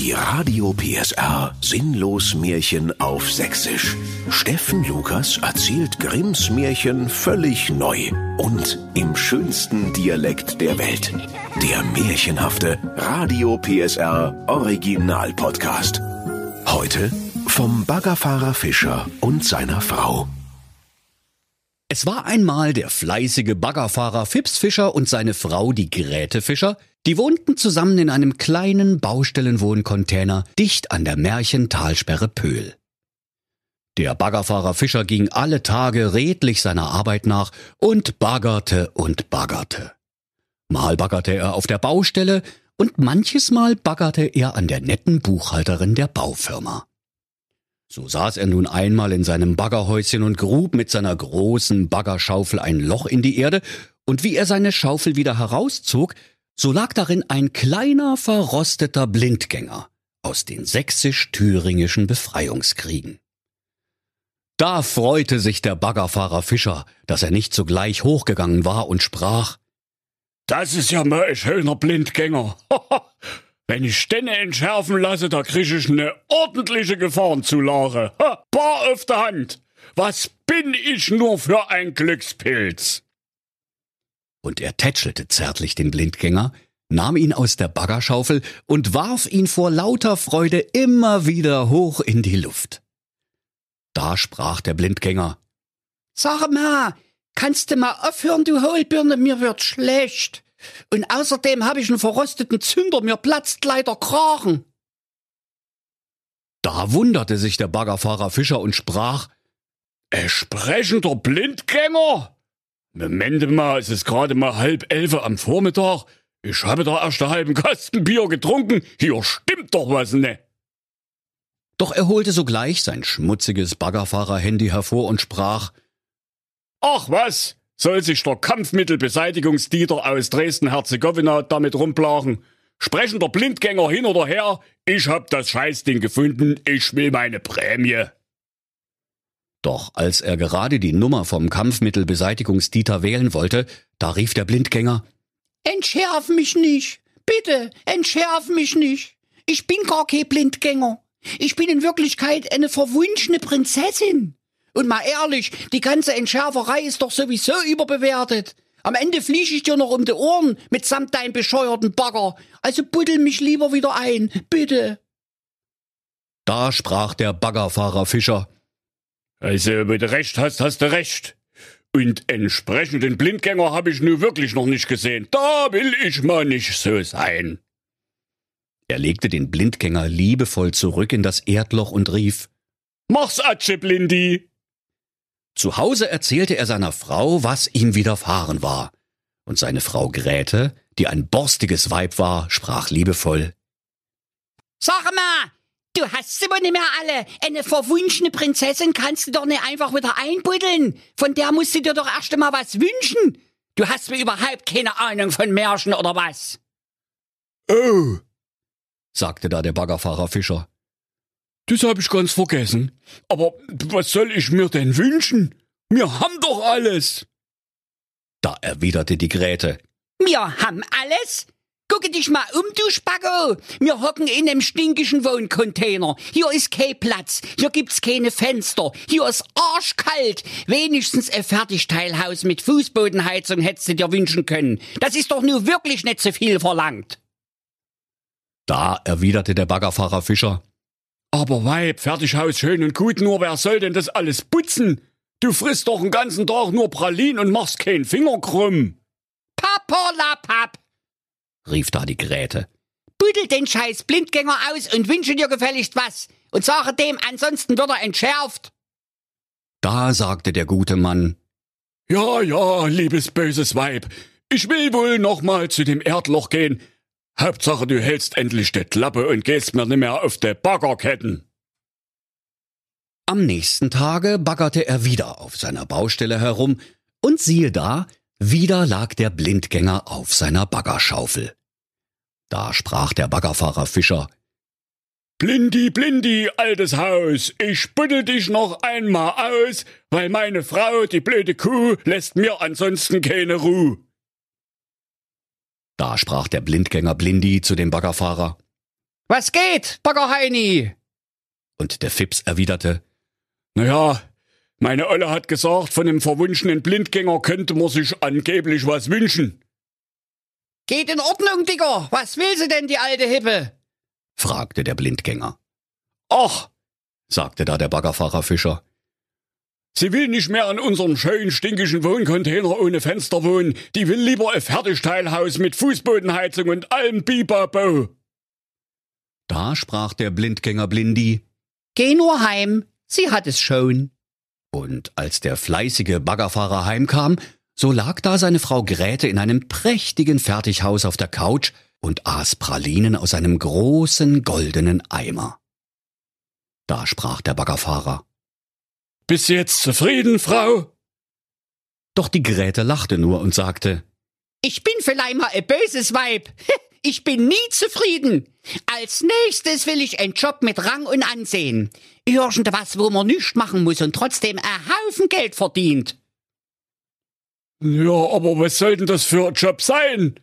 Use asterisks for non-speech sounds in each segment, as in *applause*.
Die Radio PSR Sinnlos Märchen auf Sächsisch. Steffen Lukas erzählt Grimms Märchen völlig neu und im schönsten Dialekt der Welt. Der märchenhafte Radio PSR Original Podcast. Heute vom Baggerfahrer Fischer und seiner Frau. Es war einmal der fleißige Baggerfahrer Fips Fischer und seine Frau, die Gräte Fischer, die wohnten zusammen in einem kleinen Baustellenwohncontainer dicht an der Märchentalsperre Pöhl. Der Baggerfahrer Fischer ging alle Tage redlich seiner Arbeit nach und baggerte und baggerte. Mal baggerte er auf der Baustelle und manches Mal baggerte er an der netten Buchhalterin der Baufirma. So saß er nun einmal in seinem Baggerhäuschen und grub mit seiner großen Baggerschaufel ein Loch in die Erde, und wie er seine Schaufel wieder herauszog, so lag darin ein kleiner verrosteter Blindgänger aus den sächsisch-thüringischen Befreiungskriegen. Da freute sich der Baggerfahrer Fischer, dass er nicht sogleich hochgegangen war und sprach Das ist ja mal ein schöner Blindgänger. *laughs* Wenn ich Stenne entschärfen lasse, da krieg ich ne ordentliche Gefahrenzulage. Bar auf der Hand. Was bin ich nur für ein Glückspilz? Und er tätschelte zärtlich den Blindgänger, nahm ihn aus der Baggerschaufel und warf ihn vor lauter Freude immer wieder hoch in die Luft. Da sprach der Blindgänger. Sag mal, kannst du mal aufhören, du Hohlbirne, mir wird schlecht. Und außerdem habe ich einen verrosteten Zünder, mir platzt leider Kragen. Da wunderte sich der Baggerfahrer Fischer und sprach, Entsprechender Blindgänger? Moment mal, es ist gerade mal halb elf am Vormittag. Ich habe da erst einen halben Kasten Bier getrunken. Hier stimmt doch was ne. Doch er holte sogleich sein schmutziges Baggerfahrer-Handy hervor und sprach, Ach was, soll sich der Kampfmittelbeseitigungsdieter aus Dresden-Herzegowina damit rumplagen. Sprechender Blindgänger hin oder her, ich hab das Scheißding gefunden, ich will meine Prämie. Doch als er gerade die Nummer vom Kampfmittelbeseitigungsdieter wählen wollte, da rief der Blindgänger, Entschärf mich nicht. Bitte, entschärf mich nicht. Ich bin gar kein Blindgänger. Ich bin in Wirklichkeit eine verwunschene Prinzessin. Und mal ehrlich, die ganze Entschärferei ist doch sowieso überbewertet. Am Ende fliege ich dir noch um die Ohren mitsamt deinem bescheuerten Bagger. Also buddel mich lieber wieder ein, bitte. Da sprach der Baggerfahrer Fischer. Also, wenn du recht hast, hast du recht. Und entsprechenden Blindgänger habe ich nun wirklich noch nicht gesehen. Da will ich mal nicht so sein. Er legte den Blindgänger liebevoll zurück in das Erdloch und rief, Mach's Atsche, Blindi! Zu Hause erzählte er seiner Frau, was ihm widerfahren war. Und seine Frau Gräte, die ein borstiges Weib war, sprach liebevoll. Sag mal, du hast sie wohl nicht mehr alle. Eine verwunschene Prinzessin kannst du doch nicht einfach wieder einbuddeln. Von der musst du dir doch erst einmal was wünschen. Du hast mir überhaupt keine Ahnung von Märchen oder was. Oh, sagte da der Baggerfahrer Fischer. Das hab ich ganz vergessen. Aber was soll ich mir denn wünschen? Wir haben doch alles. Da erwiderte die Gräte. Wir haben alles? Gucke dich mal um, du Spacko. Wir hocken in einem stinkischen Wohncontainer. Hier ist kein Platz. Hier gibt's keine Fenster. Hier ist arschkalt. Wenigstens ein Fertigteilhaus mit Fußbodenheizung hättest du dir wünschen können. Das ist doch nur wirklich nicht so viel verlangt. Da erwiderte der Baggerfahrer Fischer. Aber Weib, Fertighaus schön und gut, nur wer soll denn das alles putzen? Du frisst doch den ganzen Tag nur Pralin und machst keinen Finger krumm. Papperlapapp, rief da die Gräte. Buddel den scheiß Blindgänger aus und wünsche dir gefälligst was. Und sage dem, ansonsten wird er entschärft. Da sagte der gute Mann. Ja, ja, liebes böses Weib. Ich will wohl noch mal zu dem Erdloch gehen. Hauptsache, du hältst endlich die Klappe und gehst mir nimmer auf de Baggerketten. Am nächsten Tage baggerte er wieder auf seiner Baustelle herum, und siehe da, wieder lag der Blindgänger auf seiner Baggerschaufel. Da sprach der Baggerfahrer Fischer Blindi, Blindi, altes Haus, ich buddel dich noch einmal aus, weil meine Frau, die blöde Kuh, lässt mir ansonsten keine Ruhe. Da sprach der Blindgänger Blindi zu dem Baggerfahrer Was geht, Bagger Heini? Und der Fips erwiderte, Naja, meine Olle hat gesagt, von dem verwunschenen Blindgänger könnte man sich angeblich was wünschen. Geht in Ordnung, Digger. Was will sie denn, die alte Hippe? fragte der Blindgänger. Ach, sagte da der Baggerfahrer Fischer. sie will nicht mehr in unserem schönen, stinkischen Wohncontainer ohne Fenster wohnen. Die will lieber ein Fertigteilhaus mit Fußbodenheizung und allem Bibabo. Da sprach der Blindgänger Blindi, Geh nur heim. Sie hat es schon. Und als der fleißige Baggerfahrer heimkam, so lag da seine Frau Gräte in einem prächtigen Fertighaus auf der Couch und aß Pralinen aus einem großen goldenen Eimer. Da sprach der Baggerfahrer. Bist du jetzt zufrieden, Frau? Doch die Gräte lachte nur und sagte, Ich bin vielleicht mal ein böses Weib. *laughs* Ich bin nie zufrieden. Als nächstes will ich einen Job mit Rang und Ansehen. Irgendwas, wo man nichts machen muss und trotzdem ein Haufen Geld verdient. Ja, aber was soll denn das für ein Job sein?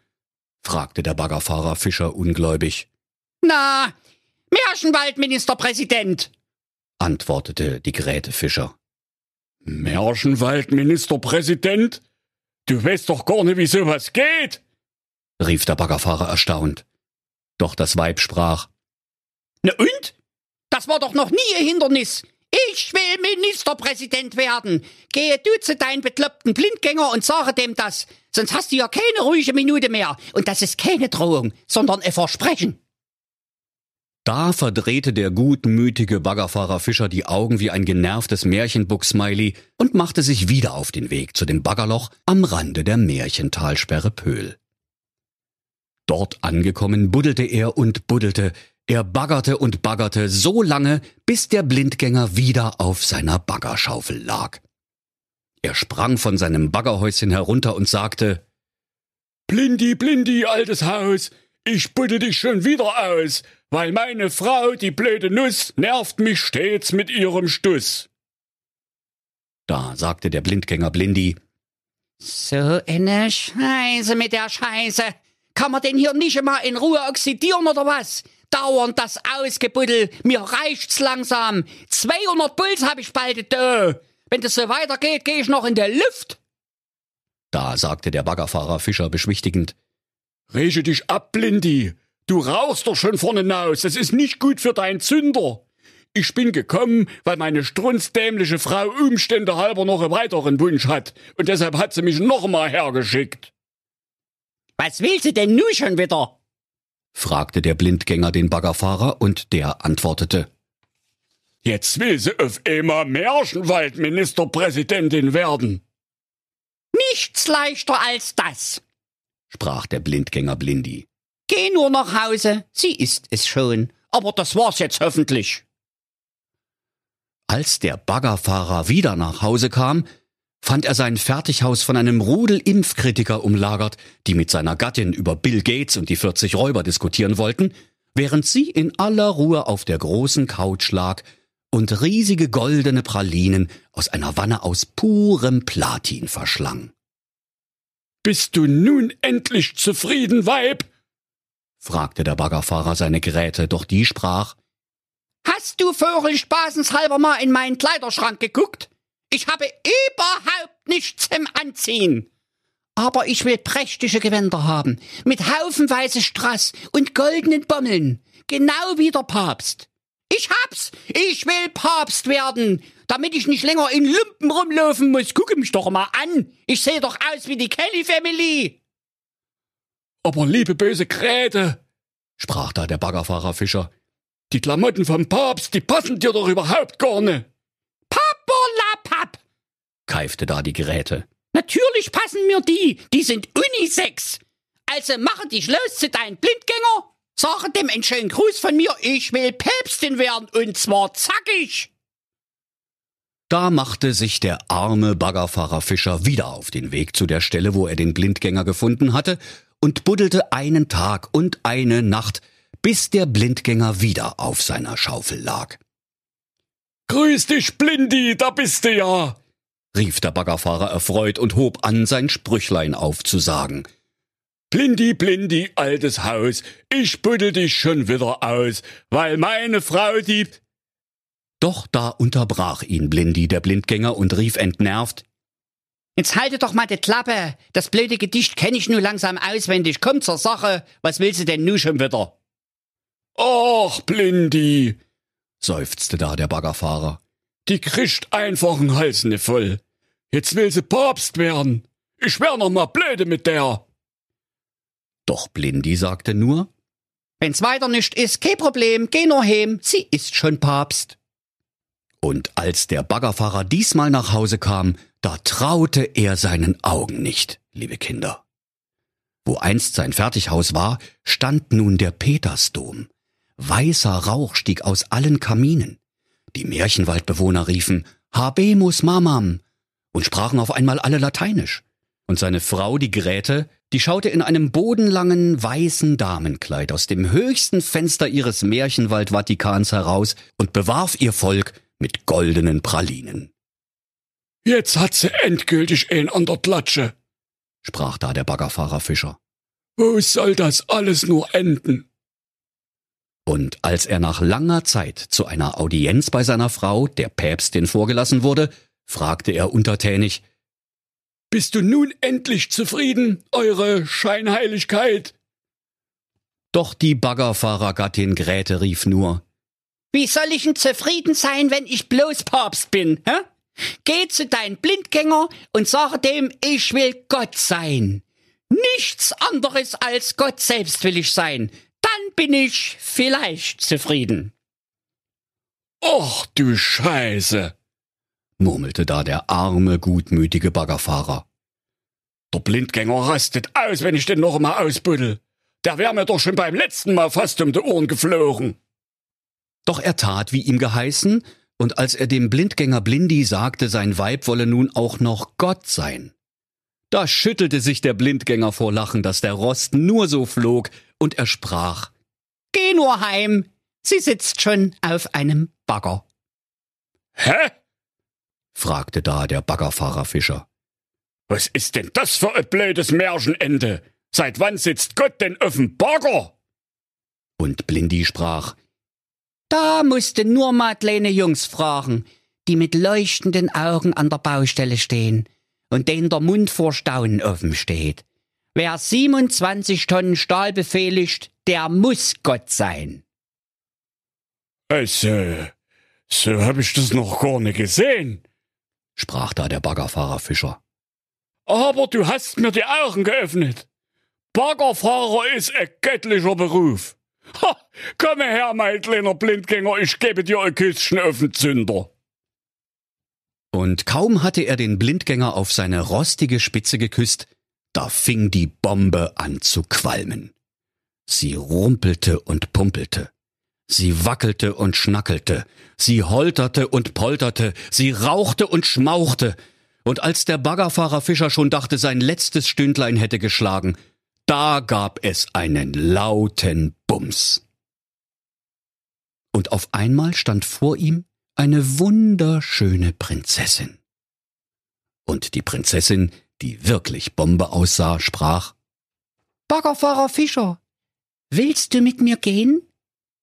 fragte der Baggerfahrer Fischer ungläubig, Na, Märchenwaldministerpräsident. antwortete die Gräte Fischer. Märchenwaldministerpräsident? Du weißt doch gar nicht, wie sowas geht. rief der Baggerfahrer erstaunt. Doch das Weib sprach, Na und? Das war doch noch nie ein Hindernis. Ich will Ministerpräsident werden. Gehe du zu deinen bekloppten Blindgänger und sage dem das. Sonst hast du ja keine ruhige Minute mehr. Und das ist keine Drohung, sondern ein Versprechen. Da verdrehte der gutmütige Baggerfahrer Fischer die Augen wie ein genervtes Märchenbuck-Smiley und machte sich wieder auf den Weg zu dem Baggerloch am Rande der Märchentalsperre Pöhl. Dort angekommen buddelte er und buddelte, er baggerte und baggerte so lange, bis der Blindgänger wieder auf seiner Baggerschaufel lag. Er sprang von seinem Baggerhäuschen herunter und sagte, Blindi, blindi, altes Haus, ich buddel dich schon wieder aus, weil meine Frau, die blöde Nuss, nervt mich stets mit ihrem Stuss. da sagte der Blindgänger Blindi, So eine Scheiße mit der Scheiße. Kann man denn hier nicht mal in Ruhe oxidieren oder was? Dauernd das Ausgebuddel. Mir reicht's langsam. 200 Puls hab ich bald da. Wenn das so weitergeht, gehe ich noch in der Luft. da sagte der Baggerfahrer Fischer beschwichtigend, Rege dich ab, Blindi. Du rauchst doch schon vorne hinaus. Das ist nicht gut für deinen Zünder. Ich bin gekommen, weil meine strunzdämliche Frau Umstände halber noch einen weiteren Wunsch hat. Und deshalb hat sie mich noch mal hergeschickt. Was willst du denn nun schon wieder? fragte der Blindgänger den Baggerfahrer und der antwortete, Jetzt will sie auf einmal Märchenwaldministerpräsidentin werden. Nichts leichter als das. sprach der Blindgänger Blindi. Geh nur nach Hause. Sie ist es schon. Aber das war's jetzt hoffentlich. Als der Baggerfahrer wieder nach Hause kam, fand er sein Fertighaus von einem Rudel Impfkritiker umlagert, die mit seiner Gattin über Bill Gates und die 40 Räuber diskutieren wollten, während sie in aller Ruhe auf der großen Couch lag und riesige goldene Pralinen aus einer Wanne aus purem Platin verschlang. Bist du nun endlich zufrieden, Weib? fragte der Baggerfahrer seine Geräte, doch die sprach, Hast du vogelspaßenshalber mal in meinen Kleiderschrank geguckt? Ich habe überhaupt nichts zum Anziehen. Aber ich will prächtige Gewänder haben, mit haufenweise Strass und goldenen Bommeln, genau wie der Papst. Ich hab's! Ich will Papst werden, damit ich nicht länger in Lumpen rumlaufen muss. Gucke mich doch mal an. Ich sehe doch aus wie die Kelly Family. Aber liebe böse Gräte, sprach da der Baggerfahrer Fischer, die Klamotten vom Papst, die passen dir doch überhaupt gar nicht. Keifte da die Geräte. Natürlich passen mir die. Die sind Unisex. Also mache dich los zu deinem Blindgänger. Sage dem einen schönen Gruß von mir. Ich will Päpstin werden und zwar zackig. Da machte sich der arme Baggerfahrer Fischer wieder auf den Weg zu der Stelle, wo er den Blindgänger gefunden hatte, und buddelte einen Tag und eine Nacht, bis der Blindgänger wieder auf seiner Schaufel lag. Grüß dich, Blindi, da bist du ja. Rief der Baggerfahrer erfreut und hob an, sein Sprüchlein aufzusagen. Blindi, blindi, altes Haus, ich buddel dich schon wieder aus, weil meine Frau die... Doch da unterbrach ihn Blindi, der Blindgänger, und rief entnervt, Jetzt halte doch mal die Klappe. Das blöde Gedicht kenne ich nur langsam auswendig. Komm zur Sache. Was willst du denn nu schon wieder? Ach, Blindi, seufzte da der Baggerfahrer. Die kriegt einfach einen Hals ne voll. Jetzt will sie Papst werden. Ich wär noch mal blöde mit der. Doch Blindi sagte nur, Wenn's weiter nicht ist, kein Problem, geh nur heim, sie ist schon Papst. Und als der Baggerfahrer diesmal nach Hause kam, da traute er seinen Augen nicht, liebe Kinder. Wo einst sein Fertighaus war, stand nun der Petersdom. Weißer Rauch stieg aus allen Kaminen. Die Märchenwaldbewohner riefen Habemus Mamam und sprachen auf einmal alle Lateinisch. Und seine Frau, die Gräte, die schaute in einem bodenlangen weißen Damenkleid aus dem höchsten Fenster ihres Märchenwald-Vatikans heraus und bewarf ihr Volk mit goldenen Pralinen. Jetzt hat sie endgültig ein an der Klatsche, sprach da der Baggerfahrer Fischer. Wo soll das alles nur enden? Und als er nach langer Zeit zu einer Audienz bei seiner Frau, der Päpstin, vorgelassen wurde, fragte er untertänig, Bist du nun endlich zufrieden, eure Scheinheiligkeit? Doch die Baggerfahrergattin Gräte rief nur, Wie soll ich denn zufrieden sein, wenn ich bloß Papst bin, hä? Geh zu deinem Blindgänger und sage dem, ich will Gott sein. Nichts anderes als Gott selbst will ich sein. Dann bin ich vielleicht zufrieden. Och du Scheiße, murmelte da der arme, gutmütige Baggerfahrer. Der Blindgänger rastet aus, wenn ich den noch einmal ausbuddel. Der wär mir doch schon beim letzten Mal fast um die Ohren geflogen. Doch er tat, wie ihm geheißen, und als er dem Blindgänger Blindi sagte, sein Weib wolle nun auch noch Gott sein, da schüttelte sich der Blindgänger vor Lachen, dass der Rost nur so flog, und er sprach Geh nur heim, sie sitzt schon auf einem Bagger. Hä? Fragte da der Baggerfahrer Fischer. Was ist denn das für ein blödes Märchenende? Seit wann sitzt Gott denn auf dem Bagger? Und Blindi sprach Da musste nur mal kleine Jungs fragen, die mit leuchtenden Augen an der Baustelle stehen und denen der Mund vor Staunen offen steht. Wer 27 Tonnen Stahl befehligt, der muss Gott sein. Also, so hab ich das noch gar nicht gesehen, sprach da der Baggerfahrer Fischer. Aber du hast mir die Augen geöffnet. Baggerfahrer ist ein göttlicher Beruf. Ha, komm her, mein kleiner Blindgänger, ich gebe dir ein Küsschen auf den Zünder. Und kaum hatte er den Blindgänger auf seine rostige Spitze geküsst, da fing die Bombe an zu qualmen. Sie rumpelte und pumpelte. Sie wackelte und schnackelte. Sie holterte und polterte. Sie rauchte und schmauchte. Und als der Baggerfahrer Fischer schon dachte, sein letztes Stündlein hätte geschlagen, da gab es einen lauten Bums. Und auf einmal stand vor ihm eine wunderschöne Prinzessin. Und die Prinzessin, die wirklich Bombe aussah, sprach Baggerfahrer Fischer, willst du mit mir gehen?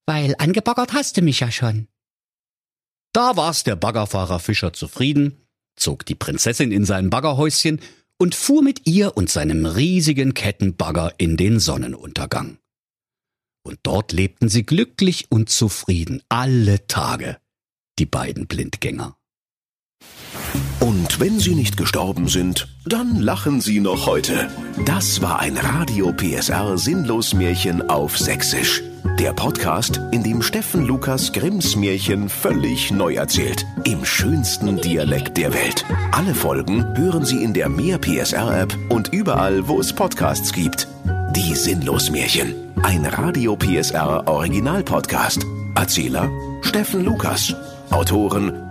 Weil angebaggert hast du mich ja schon. Da war's der Baggerfahrer Fischer zufrieden, zog die Prinzessin in sein Baggerhäuschen und fuhr mit ihr und seinem riesigen Kettenbagger in den Sonnenuntergang. Und dort lebten sie glücklich und zufrieden alle Tage, die beiden Blindgänger. Und wenn sie nicht gestorben sind, dann lachen sie noch heute. Das war ein Radio PSR Sinnlos Märchen auf Sächsisch. Der Podcast, in dem Steffen Lukas Grimms Märchen völlig neu erzählt. Im schönsten Dialekt der Welt. Alle Folgen hören Sie in der Mehr PSR App und überall, wo es Podcasts gibt. Die Sinnlos Märchen. Ein Radio PSR Original Podcast. Erzähler Steffen Lukas. Autoren